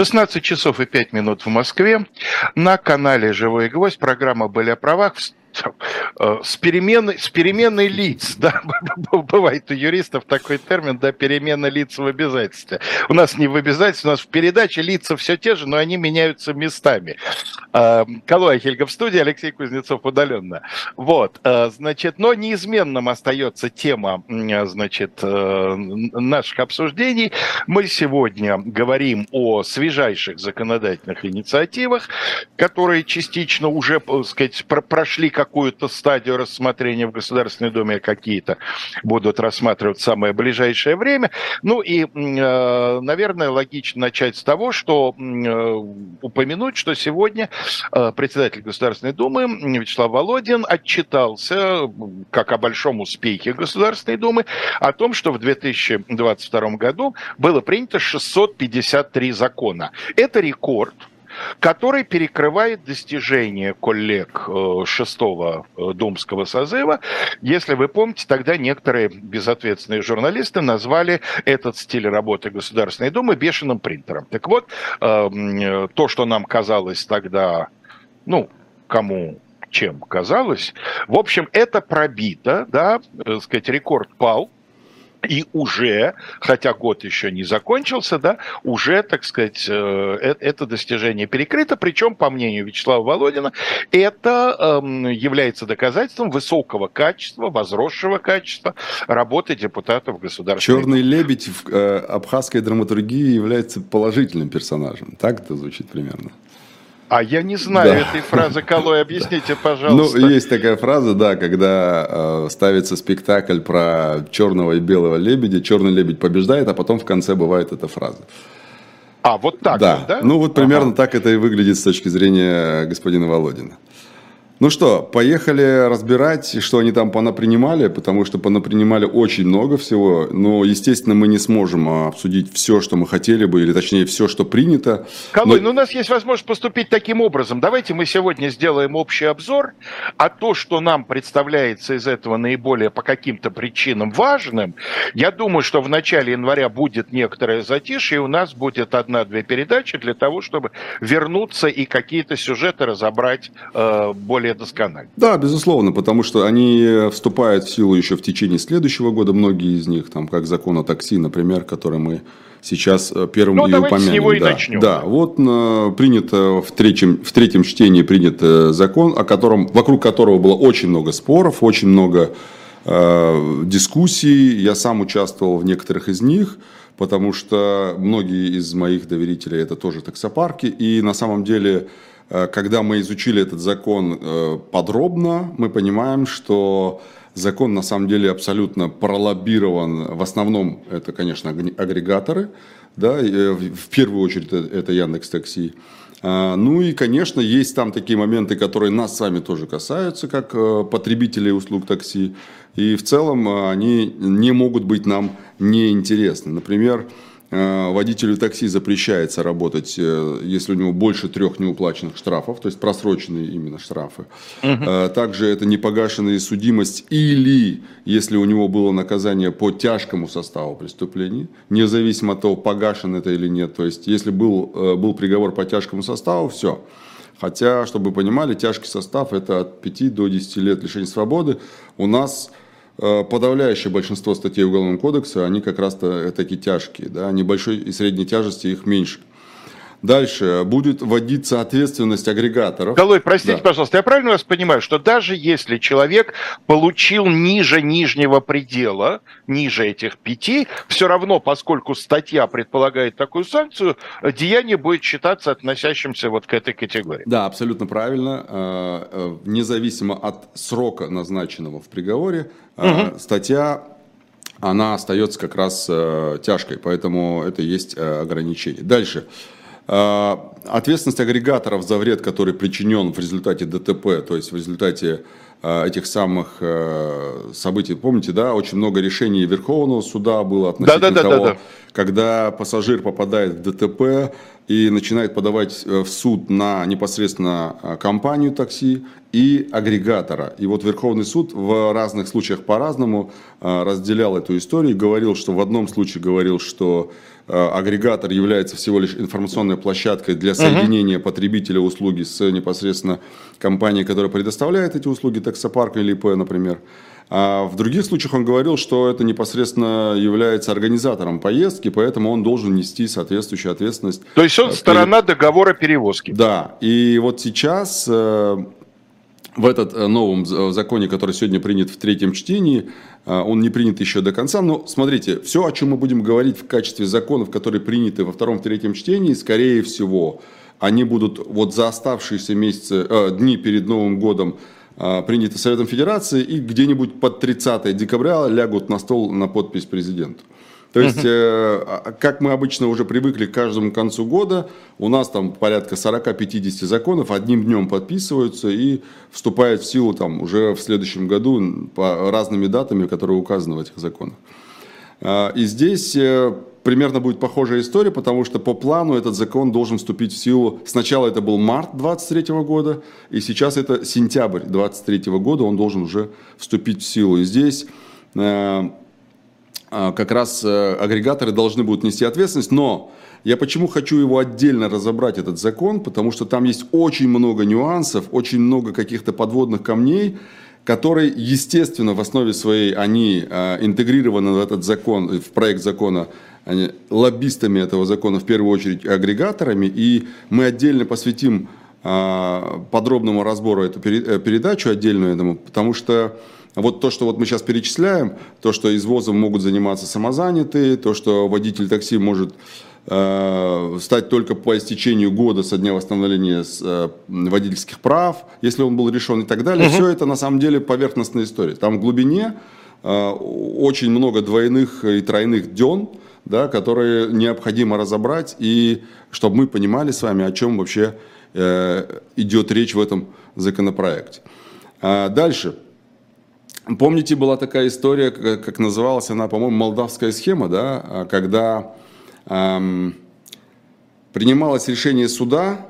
16 часов и 5 минут в Москве. На канале «Живой гвоздь» программа «Были о правах» Э, с переменной, с переменной лиц, да, бывает у юристов такой термин, да, перемена лиц в обязательстве. У нас не в обязательстве, у нас в передаче лица все те же, но они меняются местами. Э, Калуя Хельга в студии, Алексей Кузнецов удаленно. Вот, э, значит, но неизменным остается тема, значит, наших обсуждений. Мы сегодня говорим о свежайших законодательных инициативах, которые частично уже, так сказать, прошли какую-то стадию рассмотрения в Государственной Думе, какие-то будут рассматривать в самое ближайшее время. Ну и, э, наверное, логично начать с того, что э, упомянуть, что сегодня э, председатель Государственной Думы Вячеслав Володин отчитался, как о большом успехе Государственной Думы, о том, что в 2022 году было принято 653 закона. Это рекорд который перекрывает достижения коллег э, шестого э, думского созыва. Если вы помните, тогда некоторые безответственные журналисты назвали этот стиль работы Государственной Думы бешеным принтером. Так вот, эм, то, что нам казалось тогда, ну, кому чем казалось, в общем, это пробито, да, так э, сказать, рекорд пал, и уже, хотя год еще не закончился, да, уже, так сказать, э, э, это достижение перекрыто. Причем, по мнению Вячеслава Володина, это эм, является доказательством высокого качества, возросшего качества работы депутатов государственной Черный лебедь в э, абхазской драматургии является положительным персонажем. Так это звучит примерно. А я не знаю да. этой фразы, Калой, объясните, пожалуйста. Ну, есть такая фраза, да, когда э, ставится спектакль про черного и белого лебедя, черный лебедь побеждает, а потом в конце бывает эта фраза. А, вот так да. Да? Ну, вот примерно ага. так это и выглядит с точки зрения господина Володина. Ну что, поехали разбирать, что они там понапринимали, потому что понапринимали очень много всего. Но, естественно, мы не сможем а, обсудить все, что мы хотели бы, или точнее все, что принято. Калой, но... ну у нас есть возможность поступить таким образом. Давайте мы сегодня сделаем общий обзор, а то, что нам представляется из этого наиболее по каким-то причинам важным, я думаю, что в начале января будет некоторое затишье, и у нас будет одна-две передачи для того, чтобы вернуться и какие-то сюжеты разобрать э, более более досконально. Да, безусловно, потому что они вступают в силу еще в течение следующего года, многие из них, там, как закон о такси, например, который мы сейчас э, первым ну, и упомянем. с него и да, начнем. Да, вот э, принято в третьем, в третьем чтении принят э, закон, о котором, вокруг которого было очень много споров, очень много э, дискуссий. Я сам участвовал в некоторых из них, потому что многие из моих доверителей это тоже таксопарки. И на самом деле Э, когда мы изучили этот закон э, подробно, мы понимаем, что закон на самом деле абсолютно пролоббирован. В основном это, конечно, агрегаторы, да, э, в первую очередь это Яндекс Такси. Ну и, конечно, есть там такие моменты, которые нас с вами тоже касаются, как потребителей услуг такси. И в целом они не могут быть нам неинтересны. Например, Э, водителю такси запрещается работать, э, если у него больше трех неуплаченных штрафов, то есть просроченные именно штрафы. Угу. Также это непогашенная судимость или если у него было наказание по тяжкому составу преступлений, независимо от того, погашен это или нет. То есть если был, был приговор по тяжкому составу, все. Хотя, чтобы вы понимали, тяжкий состав это от 5 до 10 лет лишения свободы. У нас Э, подавляющее большинство статей Уголовного кодекса, они как раз-то такие тяжкие, да, небольшой и средней тяжести их меньше. Дальше будет вводиться ответственность агрегаторов. Голой, простите, да. пожалуйста, я правильно вас понимаю, что даже если человек получил ниже нижнего предела, ниже этих пяти, все равно, поскольку статья предполагает такую санкцию, деяние будет считаться относящимся вот к этой категории. Да, абсолютно правильно. Э, э, независимо от срока, назначенного в приговоре, угу. статья она остается как раз тяжкой, поэтому это есть ограничение. Дальше. Э, ответственность агрегаторов за вред, который причинен в результате ДТП, то есть в результате э, этих самых э, событий. Помните, да, очень много решений Верховного суда было относительно да, да, того, да, да, да. когда пассажир попадает в ДТП, и начинает подавать в суд на непосредственно компанию такси и агрегатора. И вот Верховный суд в разных случаях по-разному разделял эту историю и говорил, что в одном случае говорил, что агрегатор является всего лишь информационной площадкой для соединения uh-huh. потребителя услуги с непосредственно компанией, которая предоставляет эти услуги, таксопарк или ИП, например. А в других случаях он говорил, что это непосредственно является организатором поездки, поэтому он должен нести соответствующую ответственность. То есть он сторона договора перевозки. Да, и вот сейчас э, в этот э, новом законе, который сегодня принят в третьем чтении, э, он не принят еще до конца. Но смотрите, все, о чем мы будем говорить в качестве законов, которые приняты во втором, третьем чтении, скорее всего, они будут вот за оставшиеся месяцы, э, дни перед Новым годом а, приняты Советом Федерации и где-нибудь под 30 декабря лягут на стол на подпись президенту. То есть, э, как мы обычно уже привыкли к каждому концу года, у нас там порядка 40-50 законов одним днем подписываются и вступают в силу там уже в следующем году по разными датами, которые указаны в этих законах. А, и здесь э, примерно будет похожая история, потому что по плану этот закон должен вступить в силу. Сначала это был март 23 года, и сейчас это сентябрь 23 года, он должен уже вступить в силу. И здесь э, э, как раз э, агрегаторы должны будут нести ответственность, но я почему хочу его отдельно разобрать, этот закон, потому что там есть очень много нюансов, очень много каких-то подводных камней, которые, естественно, в основе своей, они э, интегрированы в этот закон, в проект закона. Они, лоббистами этого закона, в первую очередь агрегаторами, и мы отдельно посвятим э, подробному разбору эту э, передачу отдельную этому, потому что вот то, что вот мы сейчас перечисляем, то, что извозом могут заниматься самозанятые, то, что водитель такси может Э, стать только по истечению года со дня восстановления э, водительских прав, если он был решен и так далее. Угу. Все это на самом деле поверхностная история. Там в глубине э, очень много двойных и тройных ден, да, которые необходимо разобрать, и чтобы мы понимали с вами, о чем вообще идет речь в этом законопроекте. А дальше. Помните, была такая история, как называлась она, по-моему, молдавская схема, да, когда эм, принималось решение суда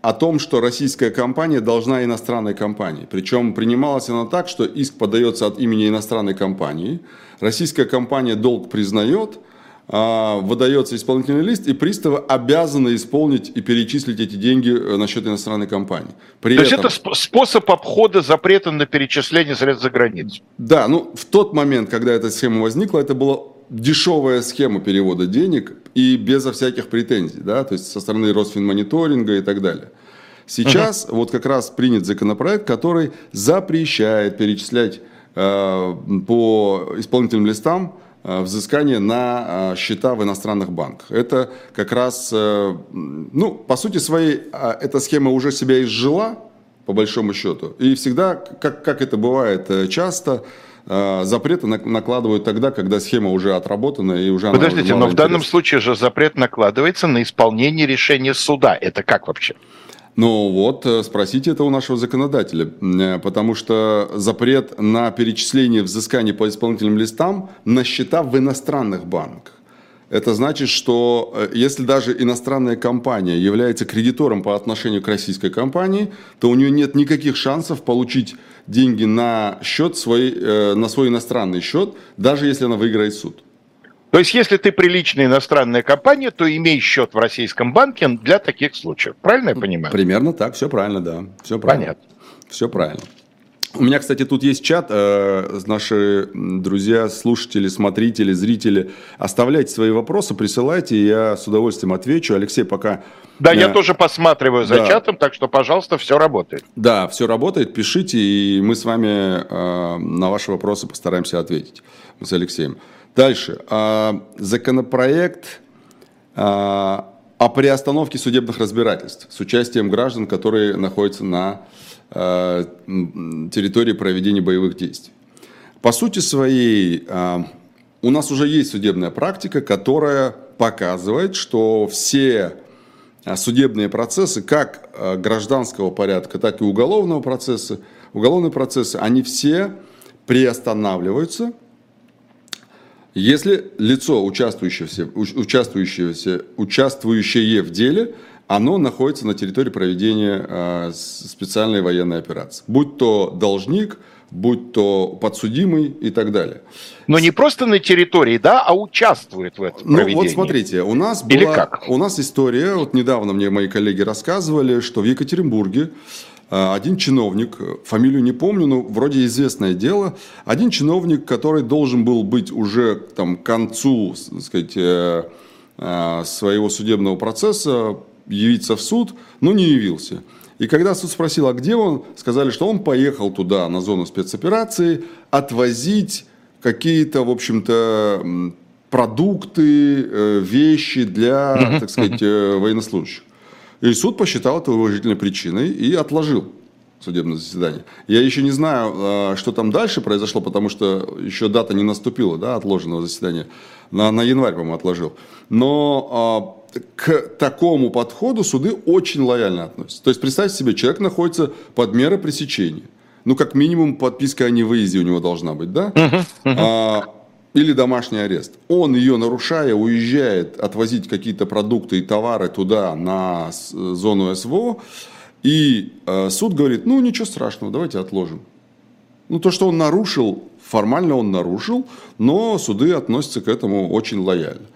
о том, что российская компания должна иностранной компании. Причем принималось оно так, что иск подается от имени иностранной компании, российская компания долг признает, а, выдается исполнительный лист, и приставы обязаны исполнить и перечислить эти деньги э, на счет иностранной компании. При То этом... есть это способ обхода запрета на перечисление средств за границу? Да, ну в тот момент, когда эта схема возникла, это было дешевая схема перевода денег и безо всяких претензий, да, то есть со стороны Росфинмониторинга и так далее. Сейчас uh-huh. вот как раз принят законопроект, который запрещает перечислять э, по исполнительным листам взыскание на э, счета в иностранных банках. Это как раз, э, ну, по сути своей, э, эта схема уже себя изжила, по большому счету. И всегда, как, как это бывает э, часто, Э, запреты накладывают тогда, когда схема уже отработана и уже Подождите, но в данном случае же запрет накладывается на исполнение решения суда. Это как вообще? Ну вот, э, спросите это у нашего законодателя, э, потому что запрет на перечисление взысканий по исполнительным листам на счета в иностранных банках. Это значит, что если даже иностранная компания является кредитором по отношению к российской компании, то у нее нет никаких шансов получить деньги на счет свой, э, на свой иностранный счет, даже если она выиграет суд. То есть, если ты приличная иностранная компания, то имей счет в российском банке для таких случаев. Правильно я понимаю? Примерно так, все правильно, да. Все правильно. Понятно. Все правильно. У меня, кстати, тут есть чат. Э, наши друзья, слушатели, смотрители, зрители. Оставляйте свои вопросы, присылайте, я с удовольствием отвечу. Алексей пока... Да, я э, тоже посматриваю за да. чатом, так что, пожалуйста, все работает. Да, все работает, пишите, и мы с вами э, на ваши вопросы постараемся ответить с Алексеем. Дальше. Законопроект о приостановке судебных разбирательств с участием граждан, которые находятся на Э, территории проведения боевых действий. По сути своей, у нас уже есть судебная практика, которая показывает, что все судебные процессы, как гражданского порядка, так и уголовного процесса, уголовные процессы, они все приостанавливаются, Если лицо, участвующее, участвующее, участвующее в деле, оно находится на территории проведения э, специальной военной операции. Будь то должник, будь то подсудимый и так далее. Но не просто на территории, да, а участвует в этом ну, проведении. Вот смотрите, у нас была, Или как? у нас история, вот недавно мне мои коллеги рассказывали, что в Екатеринбурге один чиновник, фамилию не помню, но вроде известное дело, один чиновник, который должен был быть уже там, к концу так сказать, э, э, своего судебного процесса, явиться в суд, но не явился. И когда суд спросил, а где он, сказали, что он поехал туда, на зону спецоперации, отвозить какие-то, в общем-то, продукты, э, вещи для, так сказать, э, военнослужащих. И суд посчитал это уважительной причиной и отложил судебное заседание. Я еще не знаю, а, что там дальше произошло, потому что еще дата не наступила, да, отложенного заседания. На, на январь, по-моему, отложил. Но а, к такому подходу суды очень лояльно относятся. То есть, представьте себе, человек находится под мерой пресечения. Ну, как минимум, подписка о невыезде у него должна быть, да? А, или домашний арест. Он ее нарушая, уезжает отвозить какие-то продукты и товары туда, на зону СВО, и э, суд говорит, ну ничего страшного, давайте отложим. Ну то, что он нарушил, формально он нарушил, но суды относятся к этому очень лояльно.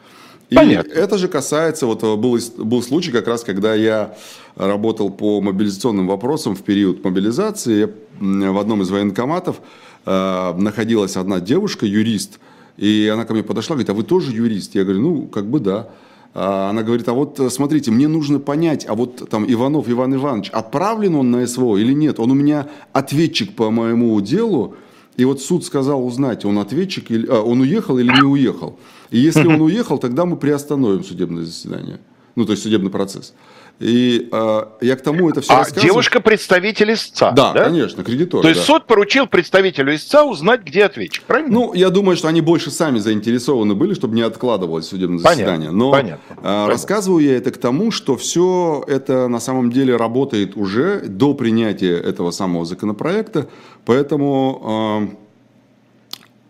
И Понятно. это же касается, вот был, был случай как раз, когда я работал по мобилизационным вопросам в период мобилизации, в одном из военкоматов э, находилась одна девушка, юрист, и она ко мне подошла, говорит, а вы тоже юрист? Я говорю, ну, как бы да. А она говорит, а вот э, смотрите, мне нужно понять, а вот там Иванов Иван Иванович, отправлен он на СВО или нет? Он у меня ответчик по моему делу, и вот суд сказал узнать, он ответчик, или, а, он уехал или не уехал. И если он уехал, тогда мы приостановим судебное заседание, ну то есть судебный процесс. И э, я к тому это все а рассказываю. девушка представитель истца, да? Да, конечно, кредитор. То есть да. суд поручил представителю истца узнать, где ответчик, правильно? Ну, я думаю, что они больше сами заинтересованы были, чтобы не откладывалось судебное понятно, заседание. Но понятно, э, понятно. рассказываю я это к тому, что все это на самом деле работает уже до принятия этого самого законопроекта, поэтому...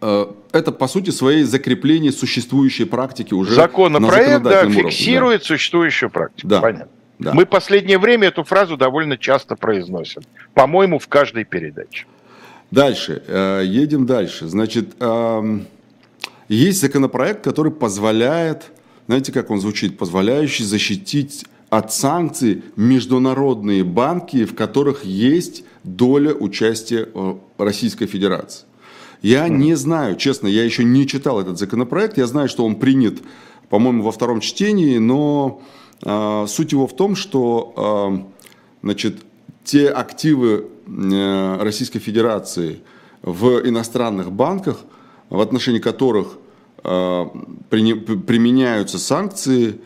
Э, это, по сути, своей закрепление существующей практики уже Законопроект, на да, фиксирует да. существующую практику. Да. Понятно. Да. Мы последнее время эту фразу довольно часто произносим. По-моему, в каждой передаче. Дальше. Э, едем дальше. Значит, эм, есть законопроект, который позволяет, знаете, как он звучит, позволяющий защитить от санкций международные банки, в которых есть доля участия э, Российской Федерации. Я не знаю, честно, я еще не читал этот законопроект. Я знаю, что он принят, по-моему, во втором чтении, но суть его в том, что а, значит, те активы э, Российской Федерации в иностранных банках, в отношении которых а, применяются санкции,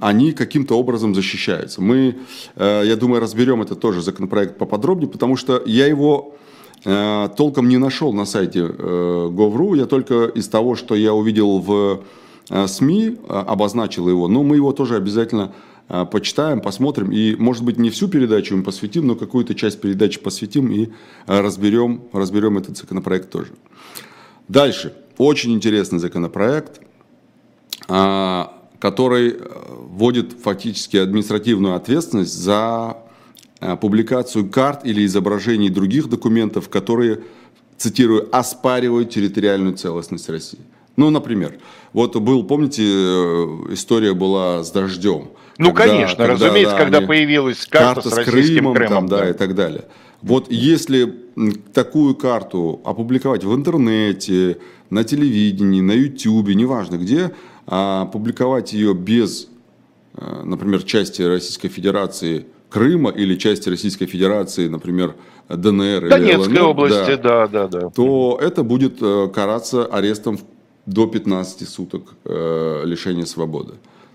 они каким-то образом защищаются. Мы, э, я думаю, разберем это тоже законопроект поподробнее, потому что я его э, толком не нашел на сайте Gov.ru, я только из того, что я увидел в СМИ э, обозначила его, но мы его тоже обязательно э, почитаем, посмотрим. И, может быть, не всю передачу мы посвятим, но какую-то часть передачи посвятим и разберем, разберем этот законопроект тоже. Дальше. Очень интересный законопроект, который вводит фактически административную ответственность за публикацию карт или изображений других документов, которые, цитирую, оспаривают территориальную целостность России. Ну, например, вот был, помните, э, история была с дождем. Ну, когда, конечно, когда, разумеется, да, когда они, появилась карта, карта с, с Крымом, Крымом там, да, да, и так далее. Вот если такую карту опубликовать в интернете, на телевидении, на ютубе, неважно где, а опубликовать ее без, э, например, части Российской Федерации Крыма или части Российской Федерации, например, ДНР Донецкой или ЛНР, области, да, да, да, да. То это будет э, караться арестом до 15 суток э, лишения свободы.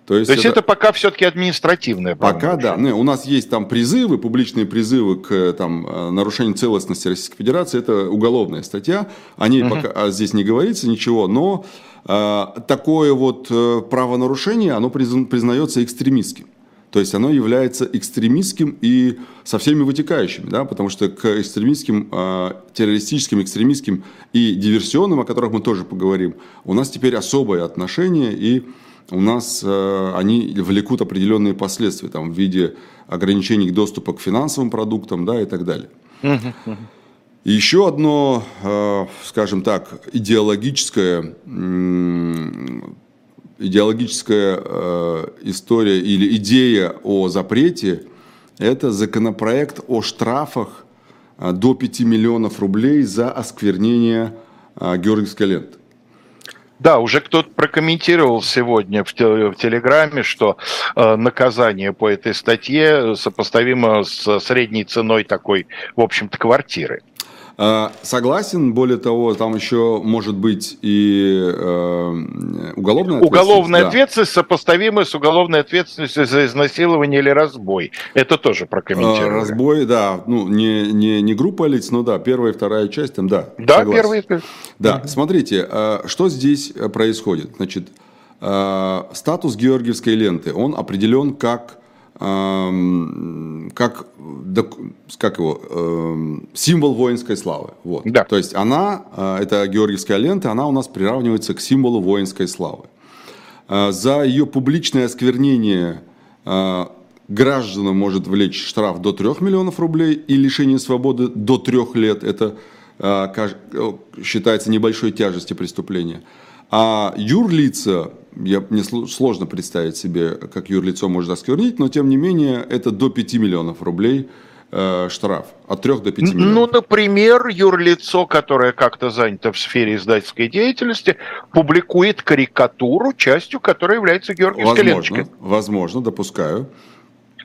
То есть, То есть это, это пока все-таки административное Пока да. Не, у нас есть там призывы, публичные призывы к э, там, э, нарушению целостности Российской Федерации. Это уголовная статья. О ней угу. пока а здесь не говорится ничего. Но э, такое вот э, правонарушение, оно признается экстремистским. То есть оно является экстремистским и со всеми вытекающими, да, потому что к экстремистским, э, террористическим, экстремистским и диверсионным, о которых мы тоже поговорим, у нас теперь особое отношение, и у нас э, они влекут определенные последствия там, в виде ограничений доступа к финансовым продуктам да, и так далее. И еще одно, э, скажем так, идеологическое идеологическая э, история или идея о запрете – это законопроект о штрафах э, до 5 миллионов рублей за осквернение э, Георгиевской ленты. Да, уже кто-то прокомментировал сегодня в, в Телеграме, что э, наказание по этой статье сопоставимо с средней ценой такой, в общем-то, квартиры. А, согласен, более того, там еще может быть и э, уголовная ответственность. Уголовная да. ответственность сопоставимая с уголовной ответственностью за изнасилование или разбой. Это тоже прокомментировали. А, разбой, да, ну не, не, не группа лиц, но да, первая и вторая часть там, да. Да, первая и Да, смотрите, а, что здесь происходит. Значит, статус Георгиевской ленты, он определен как как, как его, символ воинской славы. Вот. Да. То есть она, э, это Георгиевская лента, она у нас приравнивается к символу воинской славы. Э, за ее публичное осквернение э, гражданам может влечь штраф до 3 миллионов рублей и лишение свободы до 3 лет. Это считается небольшой тяжестью преступления. А юрлица, я, мне сложно представить себе, как юрлицо может осквернить, но тем не менее это до 5 миллионов рублей э, штраф. От 3 до 5 миллионов. Ну, например, юрлицо, которое как-то занято в сфере издательской деятельности, публикует карикатуру, частью которой является Георгиевская возможно. Возможно, допускаю.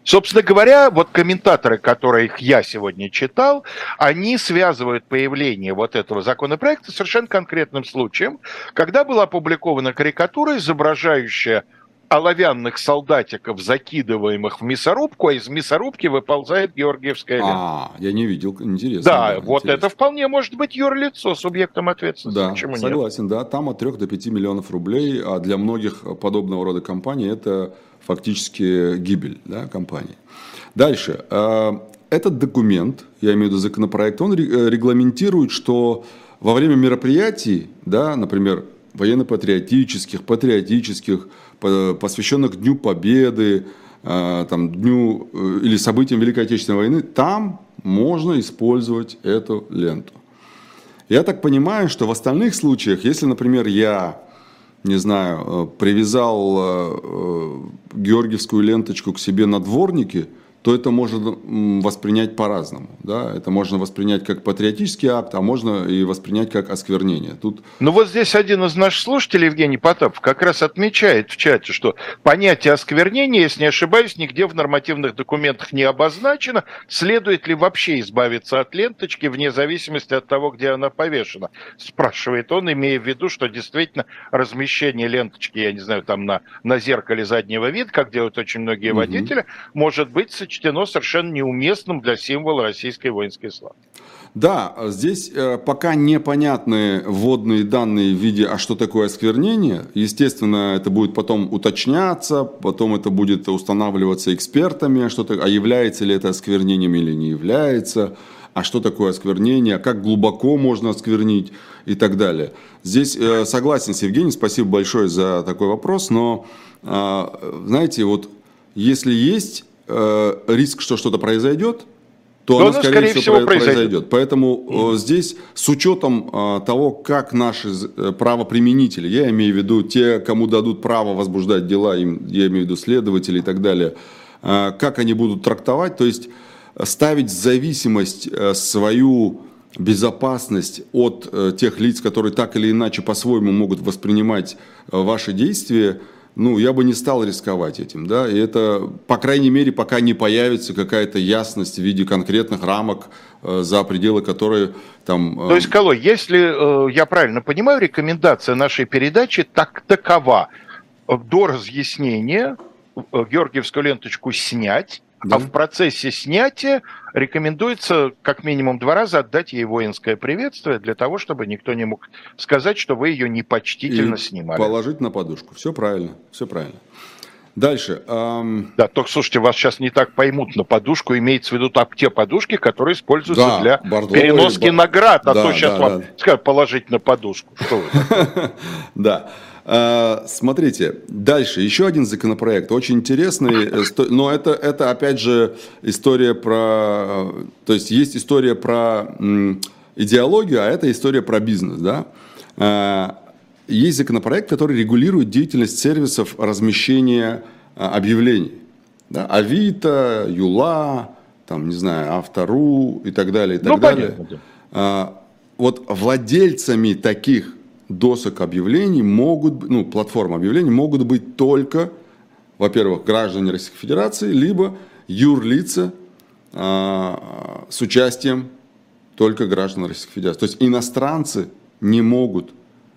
Собственно говоря, вот комментаторы, которых я сегодня читал, они связывают появление вот этого законопроекта с совершенно конкретным случаем, когда была опубликована карикатура, изображающая оловянных солдатиков, закидываемых в мясорубку, а из мясорубки выползает Георгиевская лента. А, я не видел, интересно. Да, да вот интересно. это вполне может быть юрлицо, субъектом ответственности. Да, Почему согласен, нет? да, там от 3 до 5 миллионов рублей, а для многих подобного рода компаний это фактически гибель да, компании. Дальше. А, этот документ, я имею в виду законопроект, он э, регламентирует, что во время мероприятий, да, например, военно-патриотических, патриотических, посвященных Дню Победы, а, там, дню э, или событиям Великой Отечественной войны, там можно использовать эту ленту. Я так понимаю, что в остальных случаях, если, например, я не знаю, э, привязал э, э, георгиевскую ленточку к себе на дворнике – то это можно воспринять по-разному. Да? Это можно воспринять как патриотический акт, а можно и воспринять как осквернение. Тут... Ну вот здесь один из наших слушателей, Евгений Потапов, как раз отмечает в чате, что понятие осквернения, если не ошибаюсь, нигде в нормативных документах не обозначено. Следует ли вообще избавиться от ленточки вне зависимости от того, где она повешена? Спрашивает он, имея в виду, что действительно размещение ленточки, я не знаю, там на, на зеркале заднего вида, как делают очень многие угу. водители, может быть сочтено совершенно неуместным для символа российской воинской славы. Да, здесь э, пока непонятны вводные данные в виде, а что такое осквернение. Естественно, это будет потом уточняться, потом это будет устанавливаться экспертами, а, что а является ли это осквернением или не является, а что такое осквернение, как глубоко можно осквернить и так далее. Здесь э, согласен с Евгением, спасибо большое за такой вопрос, но, э, знаете, вот если есть э, риск, что что-то произойдет, то оно, скорее, скорее всего, произойдет. произойдет. Поэтому mm-hmm. здесь с учетом э, того, как наши э, правоприменители, я имею в виду те, кому дадут право возбуждать дела, им, я имею в виду следователи и так далее, э, как они будут трактовать, то есть ставить в зависимость э, свою безопасность от э, тех лиц, которые так или иначе по-своему могут воспринимать э, ваши действия – ну, я бы не стал рисковать этим, да, и это, по крайней мере, пока не появится какая-то ясность в виде конкретных рамок, э, за пределы которой там... Э... То есть, Колой, если э, я правильно понимаю, рекомендация нашей передачи так такова, до разъяснения э, Георгиевскую ленточку снять, да. А в процессе снятия рекомендуется как минимум два раза отдать ей воинское приветствие для того, чтобы никто не мог сказать, что вы ее непочтительно И снимали. Положить на подушку. Все правильно, все правильно. Дальше. Эм... Да, только слушайте, вас сейчас не так поймут на подушку, имеется в виду там, те подушки, которые используются да, для бордовые, переноски бар... наград, а да, то сейчас да, вам да. скажут положить на подушку. Что вы? Да. А, смотрите, дальше еще один законопроект, очень интересный, э, но это, это опять же история про, то есть есть история про идеологию, а это история про бизнес, да. А, есть законопроект, который регулирует деятельность сервисов размещения а, объявлений. Да? Авито, Юла, там, не знаю, Автору и так далее, и так ну, далее. Понятно. Вот владельцами таких досок объявлений могут, ну, платформ объявлений могут быть только, во-первых, граждане Российской Федерации, либо юрлица а, с участием только граждан Российской Федерации. То есть иностранцы не могут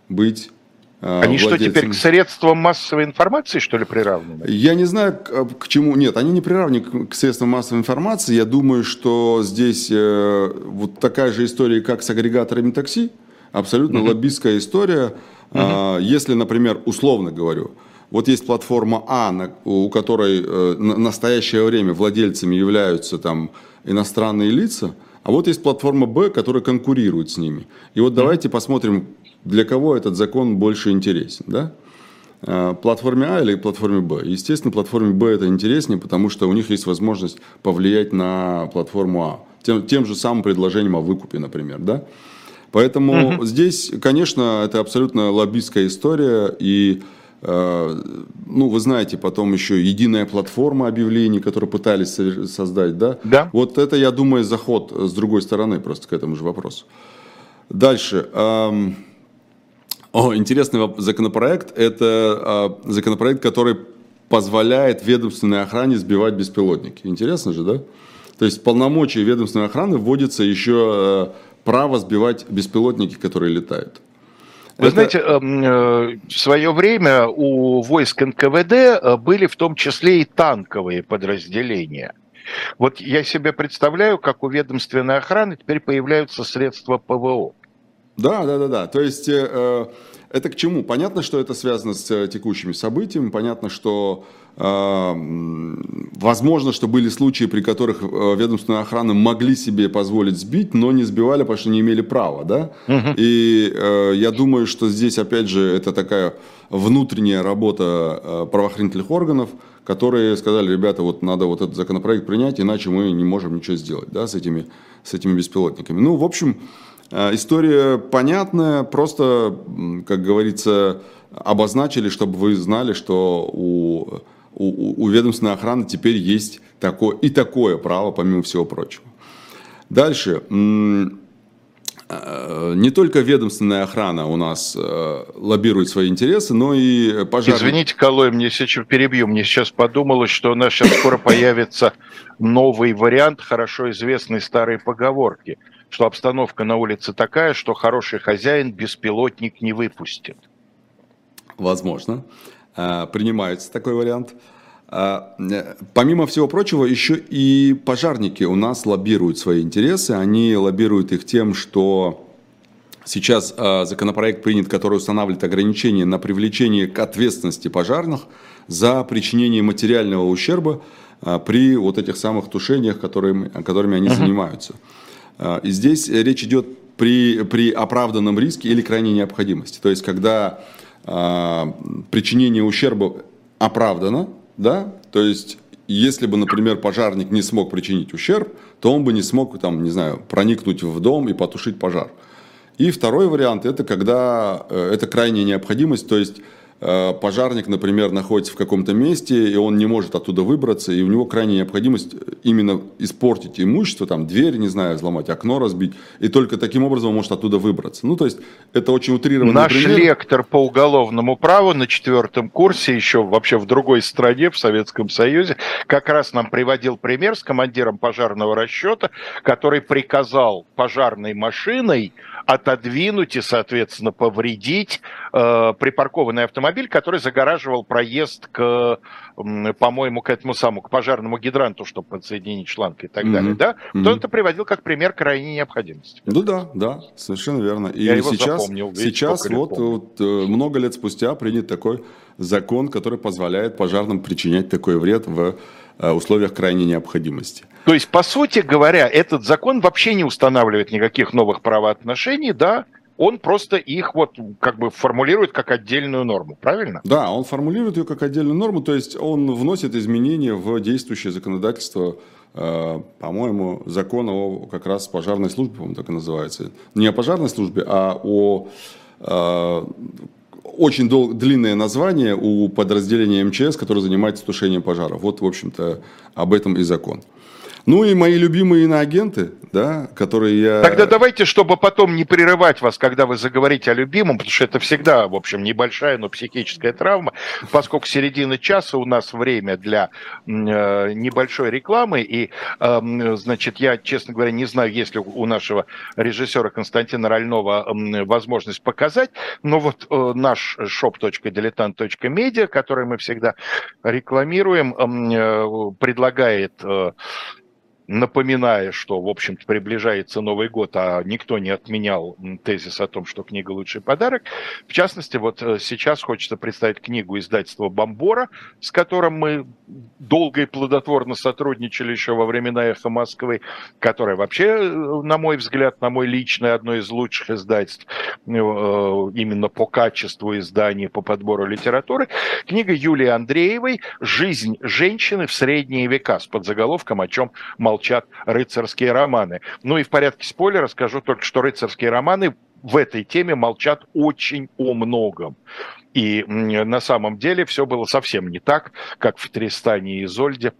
быть а, они владельцами. что, теперь к средствам массовой информации, что ли, приравнены? Я не знаю, к, к чему. Нет, они не приравнены к, средствам массовой информации. Я думаю, что здесь э, вот такая же история, как с агрегаторами такси. Абсолютно угу. лоббистская история. А, если, например, условно говорю, вот есть платформа А, на, у которой э, на настоящее время владельцами являются там иностранные лица, а вот есть платформа Б, которая конкурирует с ними. И вот давайте посмотрим, для кого этот закон больше интересен, да? А, платформе А или платформе Б. Естественно, платформе Б это интереснее, потому что у них есть возможность повлиять на платформу А. Тем, тем же самым предложением о выкупе, например, да? Поэтому угу. здесь, конечно, это абсолютно лоббистская история. И, э, ну, вы знаете, потом еще единая платформа объявлений, которую пытались создать, да? Да. Вот это, я думаю, заход с другой стороны просто к этому же вопросу. Дальше. Эм, о, интересный законопроект. Это э, законопроект, который позволяет ведомственной охране сбивать беспилотники. Интересно же, да? То есть полномочия ведомственной охраны вводится еще э, право сбивать беспилотники, которые летают. Вы знаете, эм, э, в свое время у войск НКВД э, были в том числе и танковые подразделения. Вот я себе представляю, как у ведомственной охраны теперь появляются средства ПВО. Да, да, да, да. То есть э, это к чему? Понятно, что это связано с текущими событиями, понятно, что возможно, что были случаи, при которых э, ведомственная охрана могли себе позволить сбить, но не сбивали, потому что не имели права, да? Угу. И э, я думаю, что здесь, опять же, это такая внутренняя работа э, правоохранительных органов, которые сказали, ребята, вот надо вот этот законопроект принять, иначе мы не можем ничего сделать, да, с этими, с этими беспилотниками. Ну, в общем, Э, история понятная, просто, как говорится, обозначили, чтобы вы знали, что у, у, у ведомственной охраны теперь есть такое, и такое право, помимо всего прочего. Дальше. Э, не только ведомственная охрана у нас э, лоббирует свои интересы, но и пожарные. Извините, Колой, мне сейчас перебью. Мне сейчас подумалось, что у нас сейчас скоро появится новый вариант хорошо известной старой поговорки – что обстановка на улице такая, что хороший хозяин беспилотник не выпустит. Возможно. А, принимается такой вариант. А, помимо всего прочего, еще и пожарники у нас лоббируют свои интересы. Они лоббируют их тем, что сейчас законопроект принят, который устанавливает ограничения на привлечение к ответственности пожарных за причинение материального ущерба при вот этих самых тушениях, которыми, которыми они uh-huh. занимаются. И здесь речь идет при, при оправданном риске или крайней необходимости. То есть, когда причинение ущерба оправдано, да, то есть, если бы, например, пожарник не смог причинить ущерб, то он бы не смог, там, не знаю, проникнуть в дом и потушить пожар. И второй вариант – это когда э, это крайняя необходимость, то есть пожарник, например, находится в каком-то месте, и он не может оттуда выбраться, и у него крайняя необходимость именно испортить имущество, там, дверь, не знаю, взломать, окно разбить, и только таким образом он может оттуда выбраться. Ну, то есть, это очень утрированный Наш пример. лектор по уголовному праву на четвертом курсе, еще вообще в другой стране, в Советском Союзе, как раз нам приводил пример с командиром пожарного расчета, который приказал пожарной машиной отодвинуть и, соответственно, повредить э, припаркованный автомобиль, который загораживал проезд к, по-моему, к этому самому, к пожарному гидранту, чтобы подсоединить шланг и так mm-hmm. далее, да, mm-hmm. то это приводил как пример крайней необходимости. Ну да, да, совершенно верно. И Я сейчас, запомнил, видите, сейчас вот, вот э, много лет спустя принят такой закон, который позволяет пожарным причинять такой вред в условиях крайней необходимости. То есть, по сути говоря, этот закон вообще не устанавливает никаких новых правоотношений, да, он просто их вот как бы формулирует как отдельную норму, правильно? Да, он формулирует ее как отдельную норму, то есть он вносит изменения в действующее законодательство, э, по-моему, закон о как раз пожарной службе, по-моему, так и называется. Не о пожарной службе, а о э, очень дол- длинное название у подразделения МЧС, которое занимается тушением пожаров. Вот, в общем-то, об этом и закон. Ну и мои любимые иноагенты, да, которые я... Тогда давайте, чтобы потом не прерывать вас, когда вы заговорите о любимом, потому что это всегда, в общем, небольшая, но психическая травма, поскольку середина часа у нас время для э, небольшой рекламы, и, э, значит, я, честно говоря, не знаю, есть ли у нашего режиссера Константина Рольнова э, возможность показать, но вот э, наш shop.diletant.media, который мы всегда рекламируем, э, предлагает э, напоминая, что, в общем-то, приближается Новый год, а никто не отменял тезис о том, что книга лучший подарок. В частности, вот э, сейчас хочется представить книгу издательства «Бомбора», с которым мы долго и плодотворно сотрудничали еще во времена «Эхо Москвы», которая вообще, э, на мой взгляд, на мой личный, одно из лучших издательств э, именно по качеству издания, по подбору литературы. Книга Юлии Андреевой «Жизнь женщины в средние века» с подзаголовком «О чем молчат молчат рыцарские романы. Ну и в порядке спойлера скажу только, что рыцарские романы в этой теме молчат очень о многом. И на самом деле все было совсем не так, как в Тристане и Изольде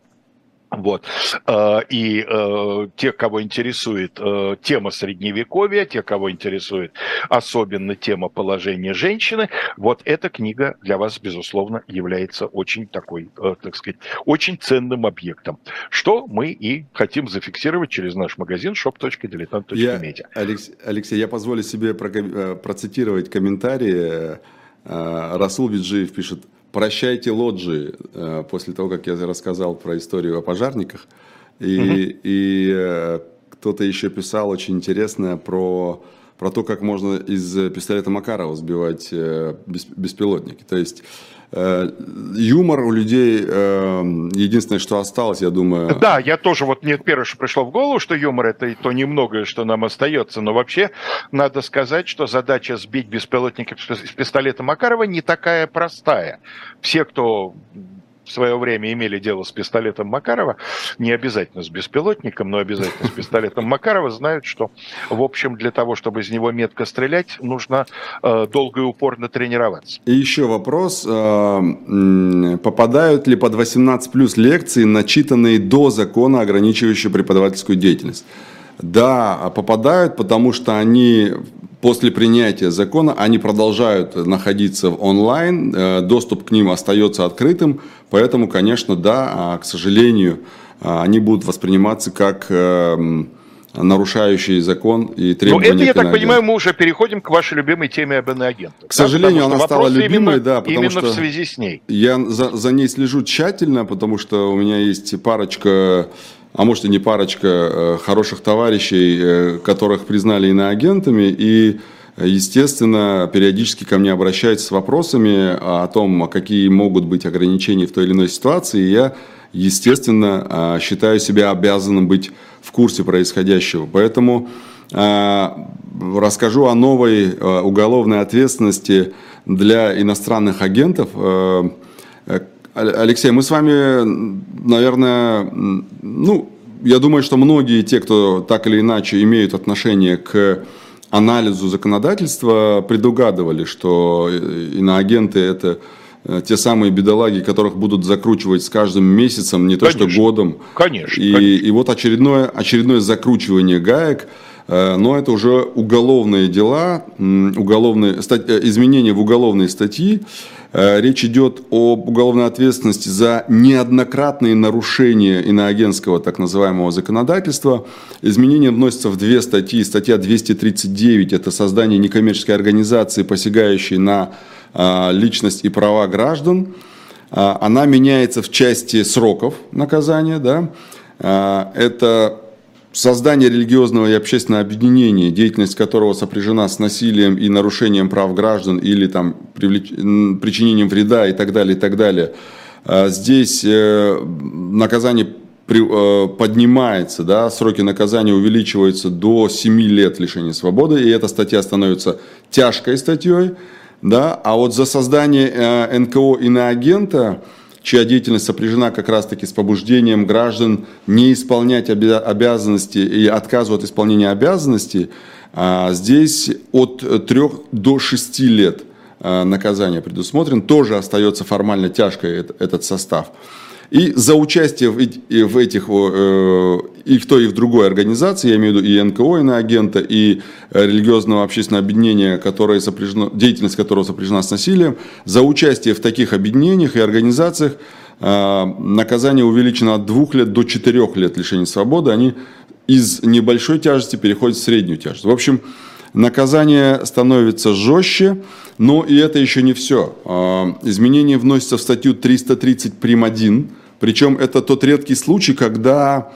вот. Э, и э, те, кого интересует э, тема средневековья, те, кого интересует особенно тема положения женщины, вот эта книга для вас, безусловно, является очень такой, так сказать, очень ценным объектом, что мы и хотим зафиксировать через наш магазин shop.diletant.media. Алексей, Алексей, я позволю себе процитировать комментарии. Расул Биджиев пишет – «Прощайте лоджии», э, после того, как я рассказал про историю о пожарниках. И, угу. и э, кто-то еще писал очень интересное про, про то, как можно из пистолета Макарова сбивать э, беспилотники. То есть юмор у людей э, единственное, что осталось, я думаю. Да, я тоже вот мне первое, что пришло в голову, что юмор это и то немногое, что нам остается. Но вообще надо сказать, что задача сбить беспилотники с пистолета Макарова не такая простая. Все, кто в свое время имели дело с пистолетом Макарова, не обязательно с беспилотником, но обязательно с пистолетом Макарова, знают, что, в общем, для того, чтобы из него метко стрелять, нужно э, долго и упорно тренироваться. И еще вопрос. Э, попадают ли под 18 плюс лекции, начитанные до закона, ограничивающего преподавательскую деятельность? Да, попадают, потому что они после принятия закона они продолжают находиться онлайн, э, доступ к ним остается открытым, поэтому, конечно, да, а, к сожалению, а, они будут восприниматься как эм, нарушающие закон и требования. Ну, это, я так понимаю, мы уже переходим к вашей любимой теме об иноагентах. К сожалению, она стала любимой, именно, да, потому именно что в связи с ней. Я за, за ней слежу тщательно, потому что у меня есть парочка а может и не парочка э, хороших товарищей, э, которых признали иноагентами, и Естественно, периодически ко мне обращаются с вопросами о том, какие могут быть ограничения в той или иной ситуации. И я, естественно, э, считаю себя обязанным быть в курсе происходящего. Поэтому расскажу о новой уголовной ответственности для иностранных агентов, Алексей, мы с вами, наверное, ну, я думаю, что многие те, кто так или иначе имеют отношение к анализу законодательства, предугадывали, что иноагенты – это э, те самые бедолаги, которых будут закручивать с каждым месяцем, не то конечно, что годом. Конечно. И, конечно. и вот очередное, очередное закручивание гаек, э, но это уже уголовные дела, уголовные, э, изменения в уголовные статьи. Э, речь идет об уголовной ответственности за неоднократные нарушения иноагентского так называемого законодательства. Изменения вносятся в две статьи. Статья 239 – это создание некоммерческой организации, посягающей на э, личность и права граждан. Э, она меняется в части сроков наказания. Да? Это создание религиозного и общественного объединения, деятельность которого сопряжена с насилием и нарушением прав граждан или там, привлеч... причинением вреда и так далее, и так далее. А здесь э, наказание э, поднимается, да, сроки наказания увеличиваются до 7 лет лишения свободы, и эта статья становится тяжкой статьей, да, а вот за создание э, НКО иноагента чья деятельность сопряжена как раз-таки с побуждением граждан не исполнять обязанности и отказу от исполнения обязанностей, а здесь от 3 до 6 лет а, наказания предусмотрен, тоже остается формально тяжкой этот состав. И за участие в этих, э, и в той, и в другой организации, я имею в виду и НКО, и агента, и религиозного общественного объединения, которое сопряжено, деятельность которого сопряжена с насилием, за участие в таких объединениях и организациях э, наказание увеличено от двух лет до четырех лет лишения свободы, они из небольшой тяжести переходят в среднюю тяжесть. В общем, наказание становится жестче, но и это еще не все. А, изменения вносятся в статью 330 прим. 1, причем это тот редкий случай, когда,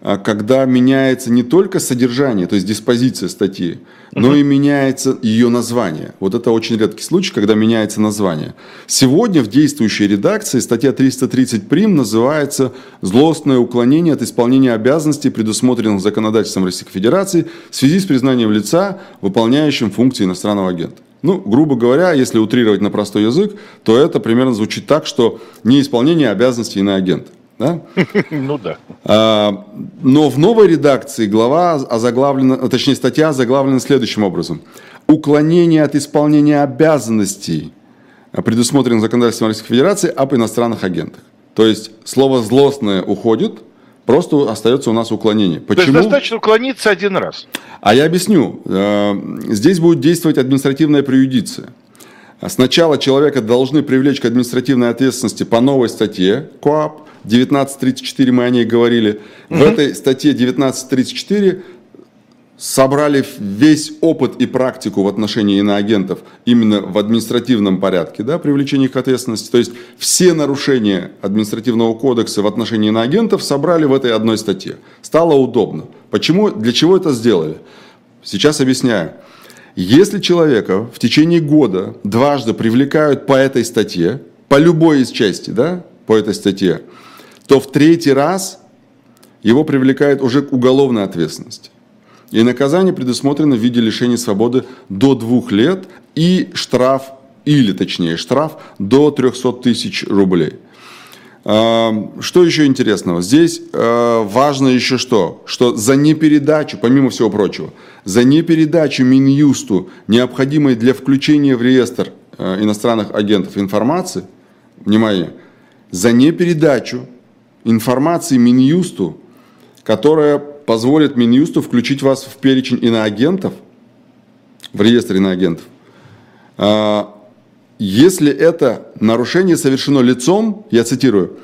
а, когда меняется не только содержание, то есть диспозиция статьи, но и меняется ее название. Вот это очень редкий случай, когда меняется название. Сегодня в действующей редакции статья 330 прим называется «Злостное уклонение от исполнения обязанностей, предусмотренных законодательством Российской Федерации в связи с признанием лица, выполняющим функции иностранного агента». Ну, грубо говоря, если утрировать на простой язык, то это примерно звучит так, что неисполнение обязанностей иноагента. Да? Ну да. А, но в новой редакции глава озаглавлена, точнее статья озаглавлена следующим образом. Уклонение от исполнения обязанностей, предусмотренных законодательством Российской Федерации об иностранных агентах. То есть слово «злостное» уходит – Просто остается у нас уклонение. Почему? То есть достаточно уклониться один раз. А я объясню. Э, здесь будет действовать административная преюдиция. Сначала человека должны привлечь к административной ответственности по новой статье КОАП 1934, мы о ней говорили. Угу. В этой статье 1934 собрали весь опыт и практику в отношении иноагентов именно в административном порядке, да, привлечения их к ответственности. То есть все нарушения административного кодекса в отношении иноагентов собрали в этой одной статье. Стало удобно. Почему, для чего это сделали? Сейчас объясняю. Если человека в течение года дважды привлекают по этой статье, по любой из части, да, по этой статье, то в третий раз его привлекают уже к уголовной ответственности. И наказание предусмотрено в виде лишения свободы до двух лет и штраф, или точнее штраф до 300 тысяч рублей. А, что еще интересного? Здесь а, важно еще что? Что за непередачу, помимо всего прочего, за непередачу Минюсту необходимой для включения в реестр а, иностранных агентов информации, внимание, за непередачу информации Минюсту, которая позволит Минюсту включить вас в перечень иноагентов, в реестр иноагентов, а, если это нарушение совершено лицом, я цитирую,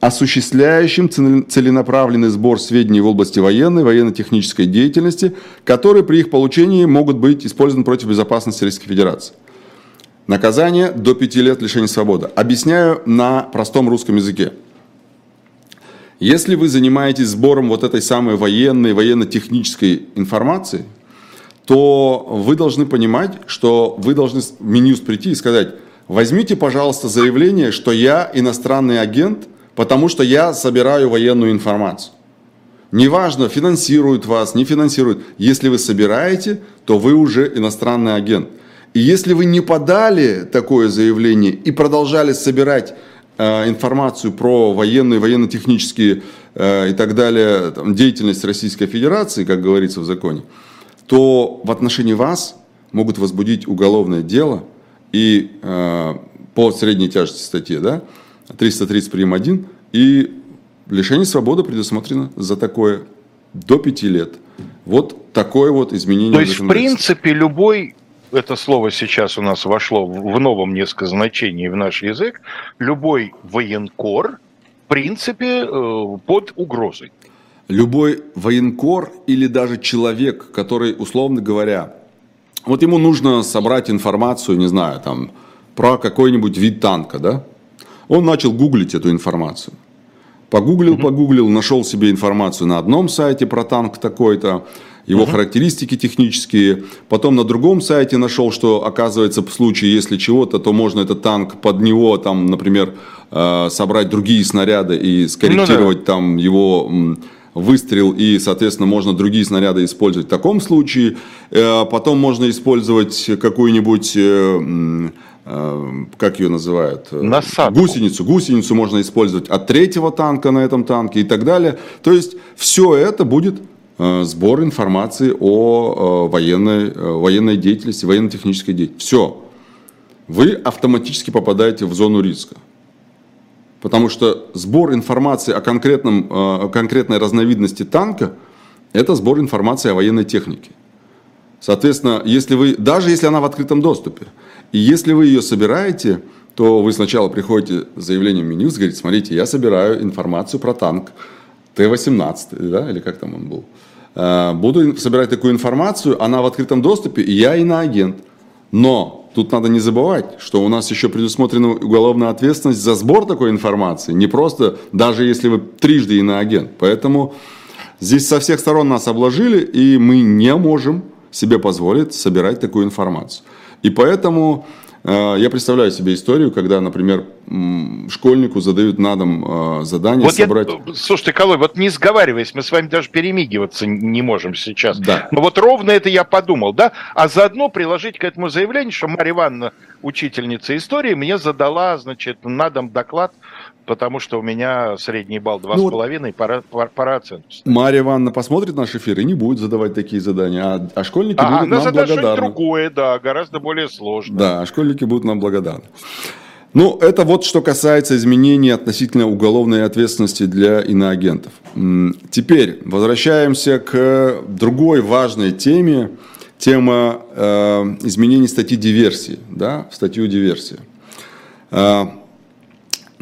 осуществляющим целенаправленный сбор сведений в области военной, военно-технической деятельности, которые при их получении могут быть использованы против безопасности Российской Федерации. Наказание до пяти лет лишения свободы. Объясняю на простом русском языке. Если вы занимаетесь сбором вот этой самой военной, военно-технической информации, то вы должны понимать, что вы должны в Минюст прийти и сказать, возьмите, пожалуйста, заявление, что я иностранный агент, потому что я собираю военную информацию. Неважно, финансируют вас, не финансируют. Если вы собираете, то вы уже иностранный агент. И если вы не подали такое заявление и продолжали собирать информацию про военные, военно-технические э, и так далее, там, деятельность Российской Федерации, как говорится в законе, то в отношении вас могут возбудить уголовное дело и э, по средней тяжести статьи, да, 330 прим. 1, и лишение свободы предусмотрено за такое до 5 лет. Вот такое вот изменение. То есть, в принципе, любой это слово сейчас у нас вошло в новом несколько значении в наш язык, любой военкор, в принципе, э, под угрозой. Любой военкор или даже человек, который, условно говоря, вот ему нужно собрать информацию, не знаю, там, про какой-нибудь вид танка, да? Он начал гуглить эту информацию. Погуглил, погуглил, нашел себе информацию на одном сайте про танк такой-то, его uh-huh. характеристики технические. Потом на другом сайте нашел, что оказывается в случае, если чего-то, то можно этот танк под него, там, например, э, собрать другие снаряды и скорректировать ну, да. там его выстрел и, соответственно, можно другие снаряды использовать в таком случае. Э, потом можно использовать какую-нибудь э, как ее называют? Насадку. Гусеницу. Гусеницу можно использовать от третьего танка на этом танке и так далее. То есть все это будет сбор информации о военной, военной деятельности, военно-технической деятельности. Все. Вы автоматически попадаете в зону риска. Потому что сбор информации о, конкретном, э, о конкретной разновидности танка – это сбор информации о военной технике. Соответственно, если вы, даже если она в открытом доступе, и если вы ее собираете, то вы сначала приходите с заявлением Минюс, говорите, смотрите, я собираю информацию про танк Т-18, да, или как там он был. Э, буду собирать такую информацию, она в открытом доступе, и я иноагент. Но тут надо не забывать, что у нас еще предусмотрена уголовная ответственность за сбор такой информации. Не просто, даже если вы трижды иноагент. Поэтому здесь со всех сторон нас обложили, и мы не можем себе позволить собирать такую информацию. И поэтому я представляю себе историю, когда, например, школьнику задают на дом э, задание вот собрать... Я, э, слушайте, Колой, вот не сговариваясь, мы с вами даже перемигиваться не можем сейчас. Да. Но вот ровно это я подумал, да? А заодно приложить к этому заявлению, что Марья Ивановна, учительница истории, мне задала, значит, на дом доклад потому что у меня средний балл 2,5 ну, по, по, по оценку. Марья Ивановна посмотрит наш эфир и не будет задавать такие задания, а, а школьники а, будут нам благодарны. другое, да, гораздо более сложно. Да, а школьники будут нам благодарны. Ну, это вот что касается изменений относительно уголовной ответственности для иноагентов. Теперь возвращаемся к другой важной теме, тема э, изменений статьи диверсии, да, в статью диверсия.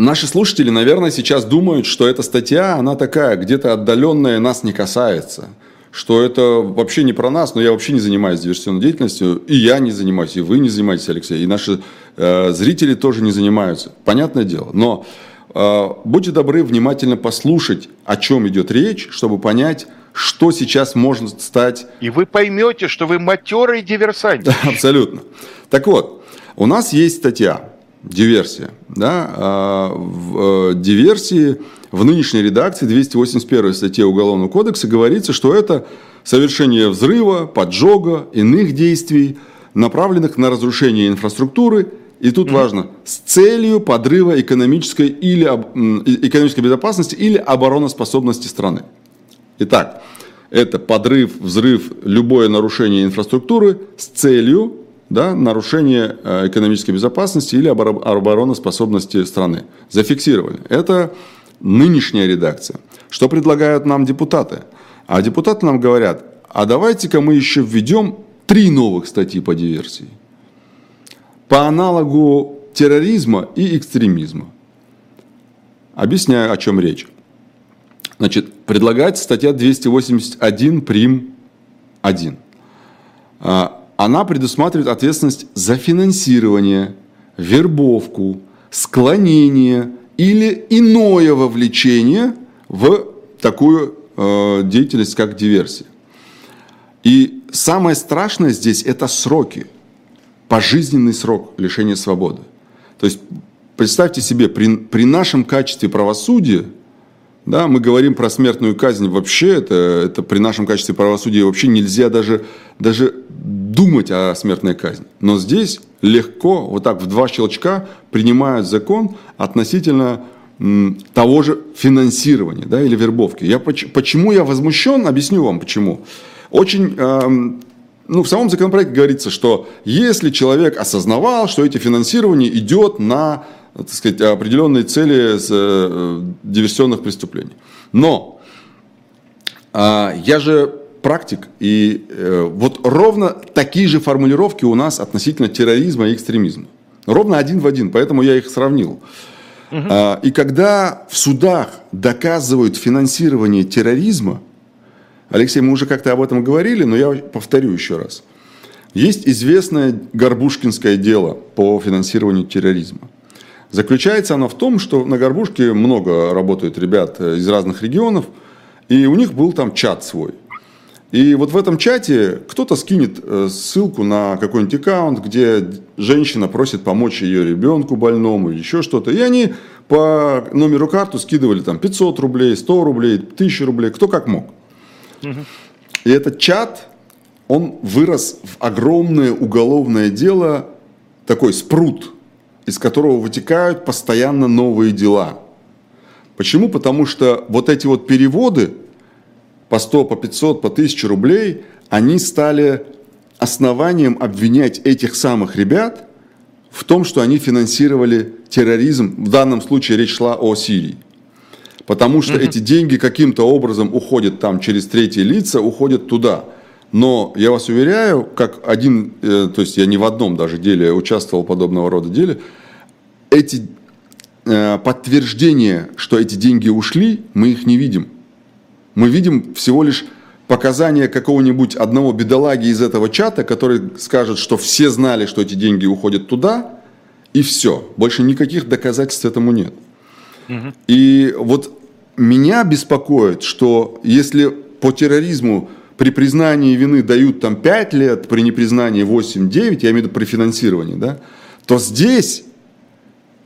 Наши слушатели, наверное, сейчас думают, что эта статья, она такая, где-то отдаленная, нас не касается. Что это вообще не про нас, но я вообще не занимаюсь диверсионной деятельностью, и я не занимаюсь, и вы не занимаетесь, Алексей, и наши э, зрители тоже не занимаются. Понятное дело. Но э, будьте добры внимательно послушать, о чем идет речь, чтобы понять, что сейчас можно стать... И вы поймете, что вы матерый диверсант. Абсолютно. Так вот, у нас есть статья диверсия. Да? А в э, диверсии в нынешней редакции 281 статье Уголовного кодекса говорится, что это совершение взрыва, поджога, иных действий, направленных на разрушение инфраструктуры, и тут mm-hmm. важно, с целью подрыва экономической, или, экономической безопасности или обороноспособности страны. Итак, это подрыв, взрыв, любое нарушение инфраструктуры с целью да, нарушение э, экономической безопасности или обороноспособности страны. Зафиксировали. Это нынешняя редакция. Что предлагают нам депутаты? А депутаты нам говорят, а давайте-ка мы еще введем три новых статьи по диверсии. По аналогу терроризма и экстремизма. Объясняю, о чем речь. Значит, предлагается статья 281 прим 1 она предусматривает ответственность за финансирование, вербовку, склонение или иное вовлечение в такую э, деятельность, как диверсия. И самое страшное здесь – это сроки, пожизненный срок лишения свободы. То есть представьте себе, при, при нашем качестве правосудия – да, мы говорим про смертную казнь вообще, это, это при нашем качестве правосудия вообще нельзя даже, даже думать о смертной казни. Но здесь легко, вот так в два щелчка принимают закон относительно того же финансирования да, или вербовки. Я, почему я возмущен, объясню вам почему. Очень эм, ну, в самом законопроекте говорится, что если человек осознавал, что эти финансирование идет на так сказать, определенные цели с, э, диверсионных преступлений. Но э, я же практик, и э, вот ровно такие же формулировки у нас относительно терроризма и экстремизма. Ровно один в один, поэтому я их сравнил. Угу. А, и когда в судах доказывают финансирование терроризма, Алексей, мы уже как-то об этом говорили, но я повторю еще раз. Есть известное Горбушкинское дело по финансированию терроризма. Заключается оно в том, что на Горбушке много работают ребят из разных регионов, и у них был там чат свой. И вот в этом чате кто-то скинет э, ссылку на какой-нибудь аккаунт, где женщина просит помочь ее ребенку больному еще что-то. И они по номеру карту скидывали там 500 рублей, 100 рублей, 1000 рублей, кто как мог. И этот чат, он вырос в огромное уголовное дело, такой спрут, из которого вытекают постоянно новые дела. Почему? Потому что вот эти вот переводы, по 100, по 500, по 1000 рублей, они стали основанием обвинять этих самых ребят в том, что они финансировали терроризм. В данном случае речь шла о Сирии. Потому что эти деньги каким-то образом уходят там через третьи лица, уходят туда. Но я вас уверяю, как один, э, то есть я не в одном даже деле участвовал в подобного рода деле, эти э, подтверждения, что эти деньги ушли, мы их не видим. Мы видим всего лишь показания какого-нибудь одного бедолаги из этого чата, который скажет, что все знали, что эти деньги уходят туда, и все. Больше никаких доказательств этому нет. Угу. И вот меня беспокоит, что если по терроризму при признании вины дают там 5 лет, при непризнании 8-9, я имею в виду при финансировании, да, то здесь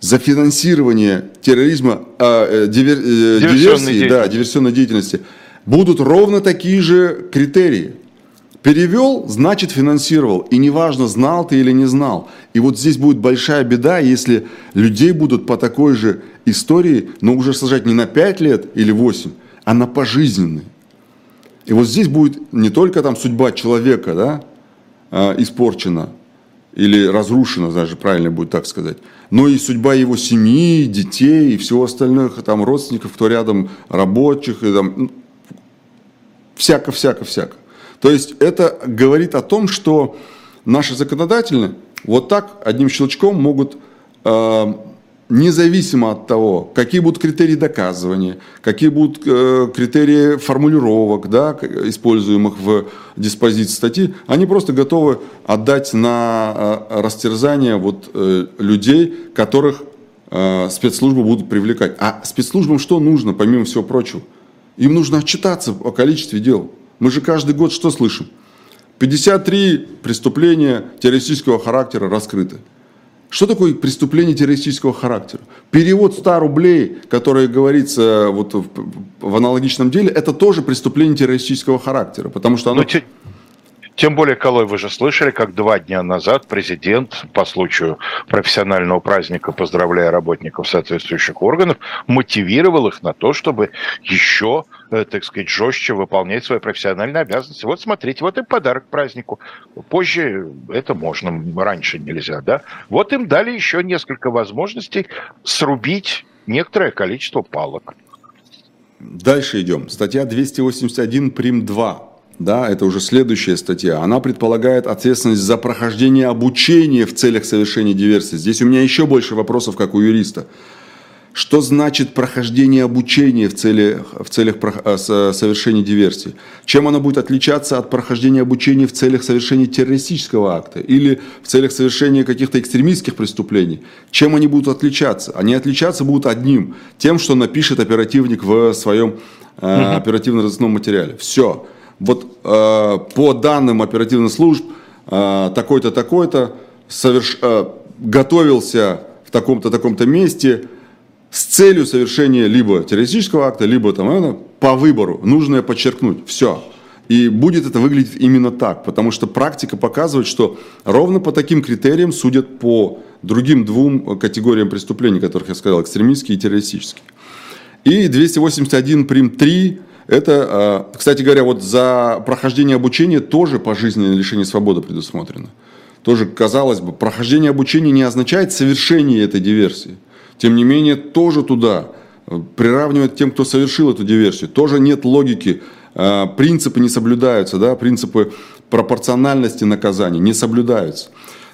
за финансирование терроризма, э, дивер, э, диверсии, да, диверсионной деятельности будут ровно такие же критерии. Перевел, значит финансировал. И неважно, знал ты или не знал. И вот здесь будет большая беда, если людей будут по такой же истории, но уже сажать не на 5 лет или 8, а на пожизненный. И вот здесь будет не только там судьба человека да, э, испорчена, или разрушена, даже правильно будет так сказать, но и судьба его семьи, детей и всего остальных, там, родственников, кто рядом, рабочих, и там, всяко-всяко-всяко. То есть это говорит о том, что наши законодатели вот так одним щелчком могут э, независимо от того, какие будут критерии доказывания, какие будут э, критерии формулировок, да, используемых в диспозиции статьи, они просто готовы отдать на э, растерзание вот, э, людей, которых э, спецслужбы будут привлекать. А спецслужбам что нужно, помимо всего прочего? Им нужно отчитаться о количестве дел. Мы же каждый год что слышим? 53 преступления террористического характера раскрыты. Что такое преступление террористического характера? Перевод 100 рублей, которое говорится вот в, в аналогичном деле, это тоже преступление террористического характера, потому что оно... Но, тем более, Колой, вы же слышали, как два дня назад президент по случаю профессионального праздника, поздравляя работников соответствующих органов, мотивировал их на то, чтобы еще, э, так сказать, жестче выполнять свои профессиональные обязанности. Вот смотрите, вот им подарок празднику. Позже это можно, раньше нельзя, да? Вот им дали еще несколько возможностей срубить некоторое количество палок. Дальше идем. Статья 281 прим 2 да, это уже следующая статья, она предполагает ответственность за прохождение обучения в целях совершения диверсии. Здесь у меня еще больше вопросов, как у юриста. Что значит прохождение обучения в, цели, в целях э, совершения диверсии? Чем оно будет отличаться от прохождения обучения в целях совершения террористического акта или в целях совершения каких-то экстремистских преступлений? Чем они будут отличаться? Они отличаться будут одним, тем, что напишет оперативник в своем э, оперативно-розыскном материале. Все вот э, по данным оперативных служб э, такой-то, такой-то соверш... э, готовился в таком-то, таком-то месте с целью совершения либо террористического акта, либо там, э, по выбору. Нужно подчеркнуть. Все. И будет это выглядеть именно так, потому что практика показывает, что ровно по таким критериям судят по другим двум категориям преступлений, которых я сказал, экстремистские и террористические. И 281 прим 3 это, а, кстати говоря, вот за прохождение обучения тоже пожизненное лишение свободы предусмотрено. Тоже, казалось бы, прохождение обучения не означает совершение этой диверсии. Тем не менее, тоже туда приравнивать к тем, кто совершил эту диверсию. Тоже нет логики, э, принципы не соблюдаются, да, принципы пропорциональности наказаний не соблюдаются.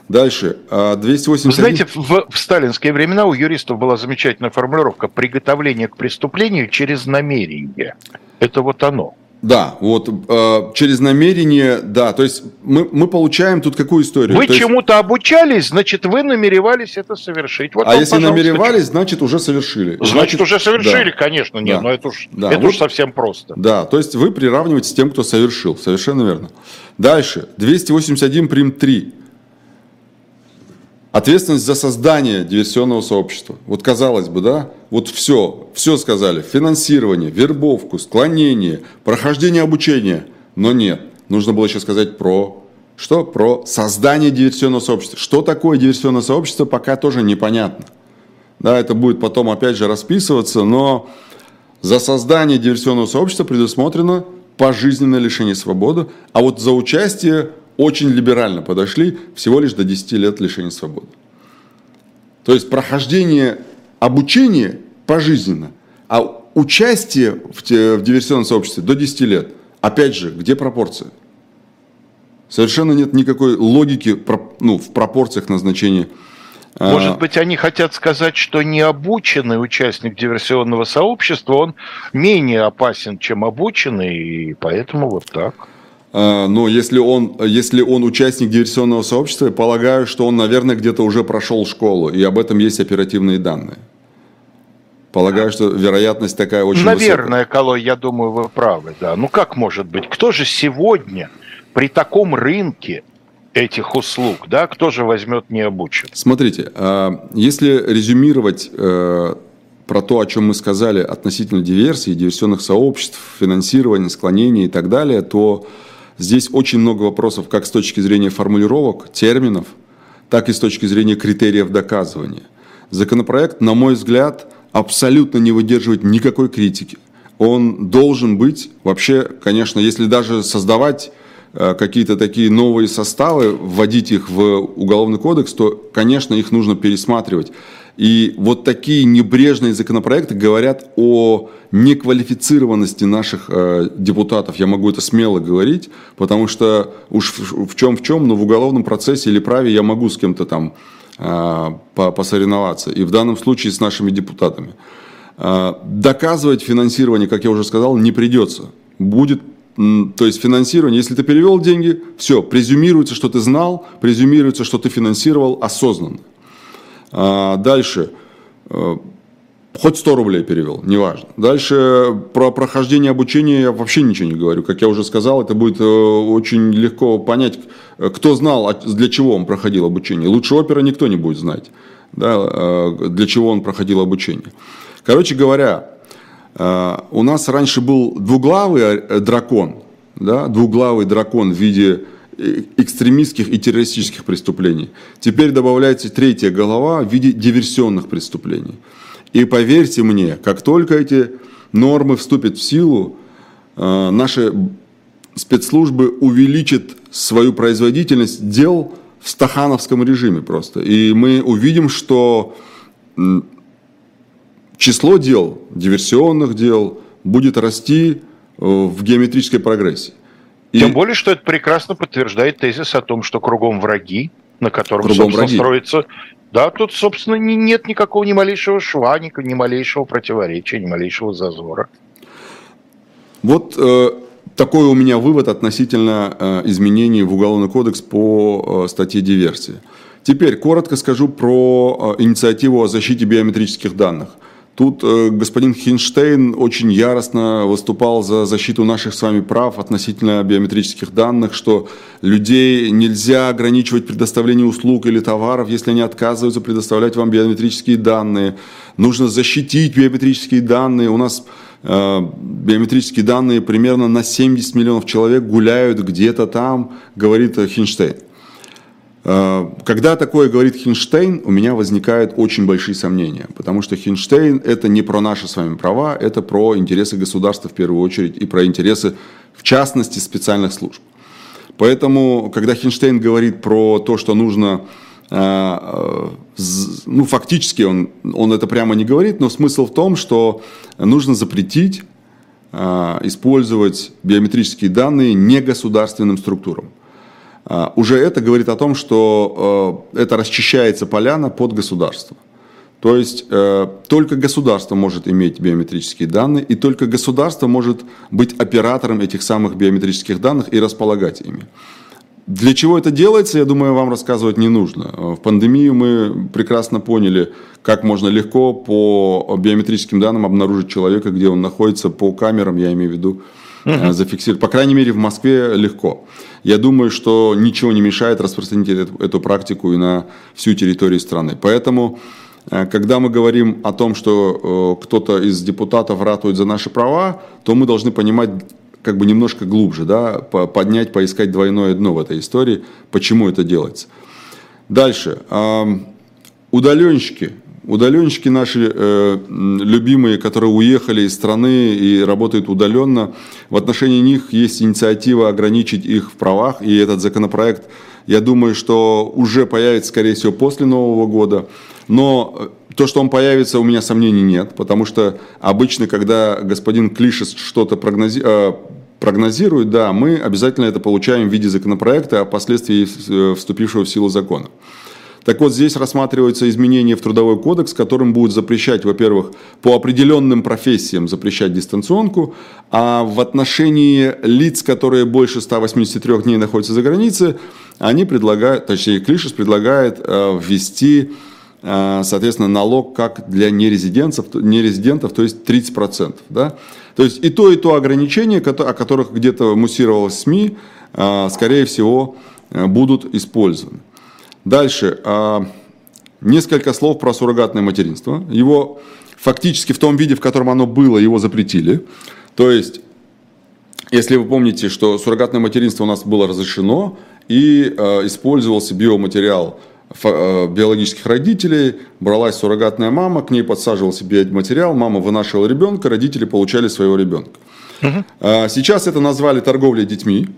Дальше. 281... Вы знаете, в, в сталинские времена у юристов была замечательная формулировка «приготовление к преступлению через намерение». Это вот оно. Да, вот э, через намерение, да, то есть мы, мы получаем тут какую историю? Вы то чему-то есть... обучались, значит, вы намеревались это совершить. Вот а если намеревались, значит, уже совершили. Значит, значит уже совершили, да. конечно, нет, да. но это уж, да. это вот, уж совсем просто. Да, то есть вы приравниваете с тем, кто совершил, совершенно верно. Дальше, 281 прим 3. Ответственность за создание диверсионного сообщества. Вот казалось бы, да, вот все, все сказали. Финансирование, вербовку, склонение, прохождение обучения. Но нет, нужно было еще сказать про что? Про создание диверсионного сообщества. Что такое диверсионное сообщество, пока тоже непонятно. Да, это будет потом опять же расписываться, но за создание диверсионного сообщества предусмотрено пожизненное лишение свободы, а вот за участие очень либерально подошли, всего лишь до 10 лет лишения свободы. То есть прохождение обучения пожизненно, а участие в, в диверсионном сообществе до 10 лет. Опять же, где пропорция? Совершенно нет никакой логики ну, в пропорциях назначения. А, Может быть, они хотят сказать, что необученный участник диверсионного сообщества, он менее опасен, чем обученный, и поэтому вот так. А, но если он, если он участник диверсионного сообщества, я полагаю, что он, наверное, где-то уже прошел школу, и об этом есть оперативные данные. Полагаю, что вероятность такая очень Наверное, высокая. Колой, я думаю, вы правы, да. Ну как может быть? Кто же сегодня при таком рынке этих услуг, да, кто же возьмет необученных? Смотрите, а, если резюмировать э, про то, о чем мы сказали относительно диверсии, диверсионных сообществ, финансирования, склонения и так далее, то Здесь очень много вопросов как с точки зрения формулировок, терминов, так и с точки зрения критериев доказывания. Законопроект, на мой взгляд, абсолютно не выдерживает никакой критики. Он должен быть, вообще, конечно, если даже создавать э, какие-то такие новые составы, вводить их в уголовный кодекс, то, конечно, их нужно пересматривать. И вот такие небрежные законопроекты говорят о неквалифицированности наших э, депутатов. Я могу это смело говорить, потому что уж в, в чем в чем, но в уголовном процессе или праве я могу с кем-то там э, посоревноваться. И в данном случае с нашими депутатами. Э, доказывать финансирование, как я уже сказал, не придется. Будет то есть финансирование, если ты перевел деньги, все, презюмируется, что ты знал, презюмируется, что ты финансировал осознанно. А, дальше. Э, хоть 100 рублей перевел, неважно. Дальше про прохождение обучения я вообще ничего не говорю. Как я уже сказал, это будет э, очень легко понять, кто знал, а для чего он проходил обучение. Лучше опера никто не будет знать, да, э, для чего он проходил обучение. Короче говоря, у нас раньше был двуглавый дракон, да, двуглавый дракон в виде экстремистских и террористических преступлений. Теперь добавляется третья голова в виде диверсионных преступлений. И поверьте мне, как только эти нормы вступят в силу, э, наши спецслужбы увеличат свою производительность дел в стахановском режиме просто. И мы увидим, что число дел, диверсионных дел, будет расти э, в геометрической прогрессии. И... Тем более, что это прекрасно подтверждает тезис о том, что кругом враги, на котором, кругом собственно, враги. строится... Да, тут, собственно, нет никакого ни малейшего шва, ни, ни малейшего противоречия, ни малейшего зазора. Вот э, такой у меня вывод относительно э, изменений в Уголовный кодекс по э, статье диверсии. Теперь коротко скажу про э, инициативу о защите биометрических данных – Тут э, господин Хинштейн очень яростно выступал за защиту наших с вами прав относительно биометрических данных, что людей нельзя ограничивать предоставление услуг или товаров, если они отказываются предоставлять вам биометрические данные. Нужно защитить биометрические данные. У нас э, биометрические данные примерно на 70 миллионов человек гуляют где-то там, говорит Хинштейн. Э, когда такое говорит Хинштейн, у меня возникают очень большие сомнения, потому что Хинштейн это не про наши с вами права, это про интересы государства в первую очередь и про интересы, в частности, специальных служб. Поэтому, когда Хинштейн говорит про то, что нужно ну, фактически он, он это прямо не говорит, но смысл в том, что нужно запретить использовать биометрические данные негосударственным структурам. Уже это говорит о том, что это расчищается поляна под государство. То есть э, только государство может иметь биометрические данные, и только государство может быть оператором этих самых биометрических данных и располагать ими. Для чего это делается, я думаю, вам рассказывать не нужно. В пандемию мы прекрасно поняли, как можно легко по биометрическим данным обнаружить человека, где он находится, по камерам, я имею в виду, uh зафиксировать. По крайней мере, в Москве легко. Я думаю, что ничего не мешает распространить эту, эту практику и на всю территорию страны. Поэтому Э, когда мы говорим о том, что э, кто-то из депутатов ратует за наши права, то мы должны понимать как бы немножко глубже, да, поднять, поискать двойное дно в этой истории, почему это делается. Дальше. Удаленщики. Удаленщики наши э, любимые, которые уехали из страны и работают удаленно, в отношении них есть инициатива ограничить их в правах, и этот законопроект, я думаю, что уже появится, скорее всего, после Нового года. Но э, то, что он появится, у меня сомнений нет, потому что обычно, когда господин Клишес что-то прогнози... Э, прогнозирует, да, мы обязательно это получаем в виде законопроекта, а впоследствии э, вступившего в силу закона. Так вот, здесь рассматривается изменение в Трудовой кодекс, которым будет запрещать, во-первых, по определенным профессиям запрещать дистанционку, а в отношении лиц, которые больше 183 дней находятся за границей, они предлагают, точнее, Клишес предлагает ввести Э, соответственно, налог как для нерезидентов, нерезидентов то есть 30%. Да? То есть и то, и то ограничения, о которых где-то муссировалось СМИ, э, скорее всего, э, будут использованы. Дальше. Несколько слов про суррогатное материнство. Его фактически в том виде, в котором оно было, его запретили. То есть, если вы помните, что суррогатное материнство у нас было разрешено и использовался биоматериал – Э, биологических родителей, бралась суррогатная мама, к ней подсаживался биоматериал, мама вынашивала ребенка, родители получали своего ребенка. Угу. Сейчас это назвали торговлей детьми.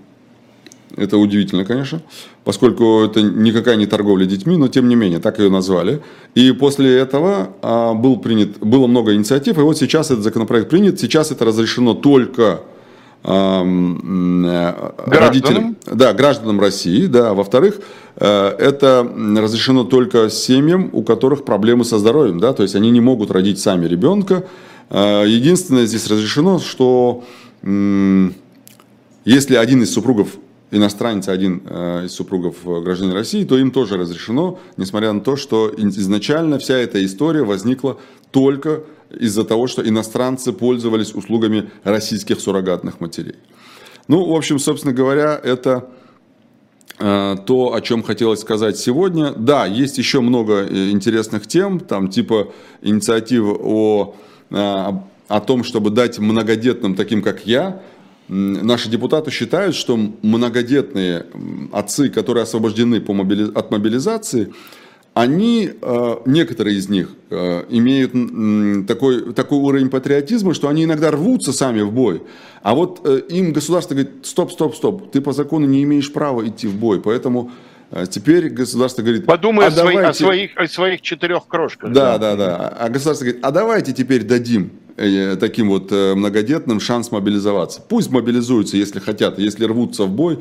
Это удивительно, конечно, поскольку это никакая не торговля детьми, но тем не менее, так ее назвали. И после этого а, был принят, было много инициатив, и вот сейчас этот законопроект принят. Сейчас это разрешено только Э, родителям, да, гражданам России, да. Во-вторых, э, это разрешено только семьям, у которых проблемы со здоровьем, да, то есть они не могут родить сами ребенка. Э, единственное здесь разрешено, что если один из супругов иностранец, один из супругов гражданин России, то им тоже разрешено, несмотря на то, что изначально вся эта история возникла только из-за того, что иностранцы пользовались услугами российских суррогатных матерей. Ну, в общем, собственно говоря, это э, то, о чем хотелось сказать сегодня. Да, есть еще много э, интересных тем, там типа инициативы о, э, о том, чтобы дать многодетным, таким как я, Наши депутаты считают, что многодетные отцы, которые освобождены по мобили... от мобилизации, они, э, некоторые из них, э, имеют такой, такой уровень патриотизма, что они иногда рвутся сами в бой. А вот э, им государство говорит, стоп, стоп, стоп, ты по закону не имеешь права идти в бой, поэтому Теперь государство говорит... Подумай а о, давайте... о, своих, о своих четырех крошках. Да, да, да. А государство говорит, а давайте теперь дадим таким вот многодетным шанс мобилизоваться. Пусть мобилизуются, если хотят, если рвутся в бой,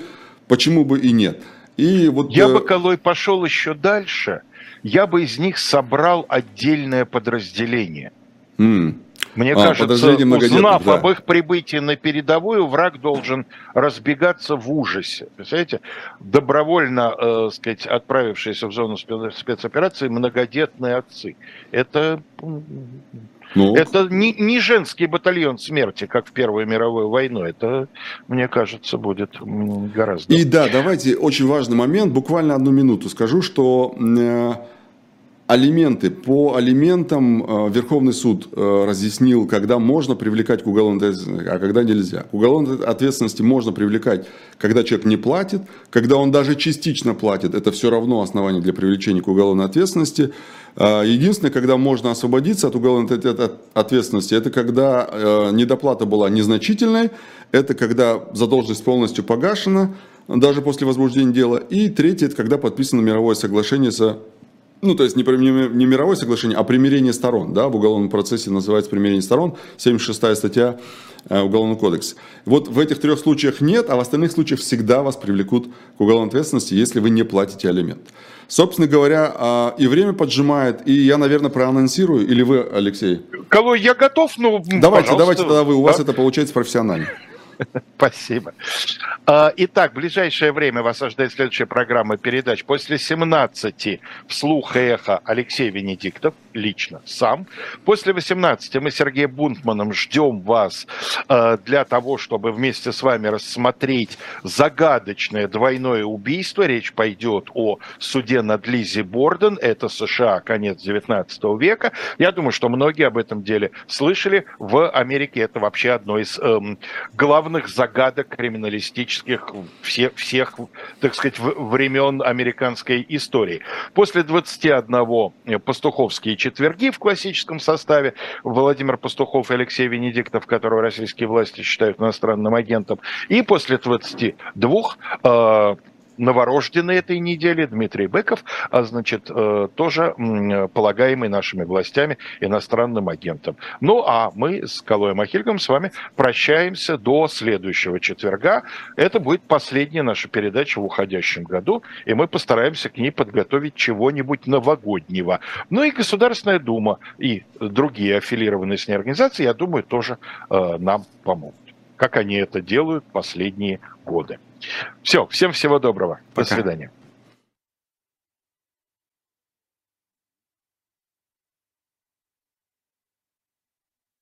почему бы и нет. И вот... Я бы, Колой, пошел еще дальше – я бы из них собрал отдельное подразделение. Mm. Мне а, кажется, узнав да. об их прибытии на передовую, враг должен разбегаться в ужасе. Представляете, добровольно, э, сказать, отправившиеся в зону спецоперации многодетные отцы. Это ну, это не, не женский батальон смерти, как в Первую мировую войну. Это, мне кажется, будет гораздо. И да, давайте очень важный момент, буквально одну минуту скажу, что э, Алименты. По алиментам э, Верховный суд э, разъяснил, когда можно привлекать к уголовной ответственности, а когда нельзя. К уголовной ответственности можно привлекать, когда человек не платит, когда он даже частично платит, это все равно основание для привлечения к уголовной ответственности. Э, единственное, когда можно освободиться от уголовной ответственности, это когда недоплата была незначительной, это когда задолженность полностью погашена, даже после возбуждения дела. И третье, это когда подписано мировое соглашение за ну, то есть не, не, мировое соглашение, а примирение сторон, да, в уголовном процессе называется примирение сторон, 76 статья э, Уголовного кодекса. Вот в этих трех случаях нет, а в остальных случаях всегда вас привлекут к уголовной ответственности, если вы не платите алимент. Собственно говоря, а, и время поджимает, и я, наверное, проанонсирую, или вы, Алексей? Кого я готов, ну, Давайте, давайте тогда вы, у да? вас это получается профессионально. Спасибо. А, итак, в ближайшее время вас ожидает следующая программа передач. После 17 вслух и эхо Алексей Венедиктов, лично, сам. После 18 мы с Сергеем Бунтманом ждем вас а, для того, чтобы вместе с вами рассмотреть загадочное двойное убийство. Речь пойдет о суде над Лизи Борден. Это США, конец 19 века. Я думаю, что многие об этом деле слышали. В Америке это вообще одно из эм, главных главных загадок криминалистических всех, всех так сказать, времен американской истории. После 21 э, пастуховские четверги в классическом составе Владимир Пастухов и Алексей Венедиктов, которого российские власти считают иностранным агентом, и после 22 э, новорожденный этой недели, Дмитрий Быков, а значит, э, тоже полагаемый нашими властями иностранным агентом. Ну, а мы с Калоем Ахильгом с вами прощаемся до следующего четверга. Это будет последняя наша передача в уходящем году, и мы постараемся к ней подготовить чего-нибудь новогоднего. Ну и Государственная Дума и другие аффилированные с ней организации, я думаю, тоже э, нам помогут, как они это делают последние годы. Все, всем всего доброго. Пока. До свидания.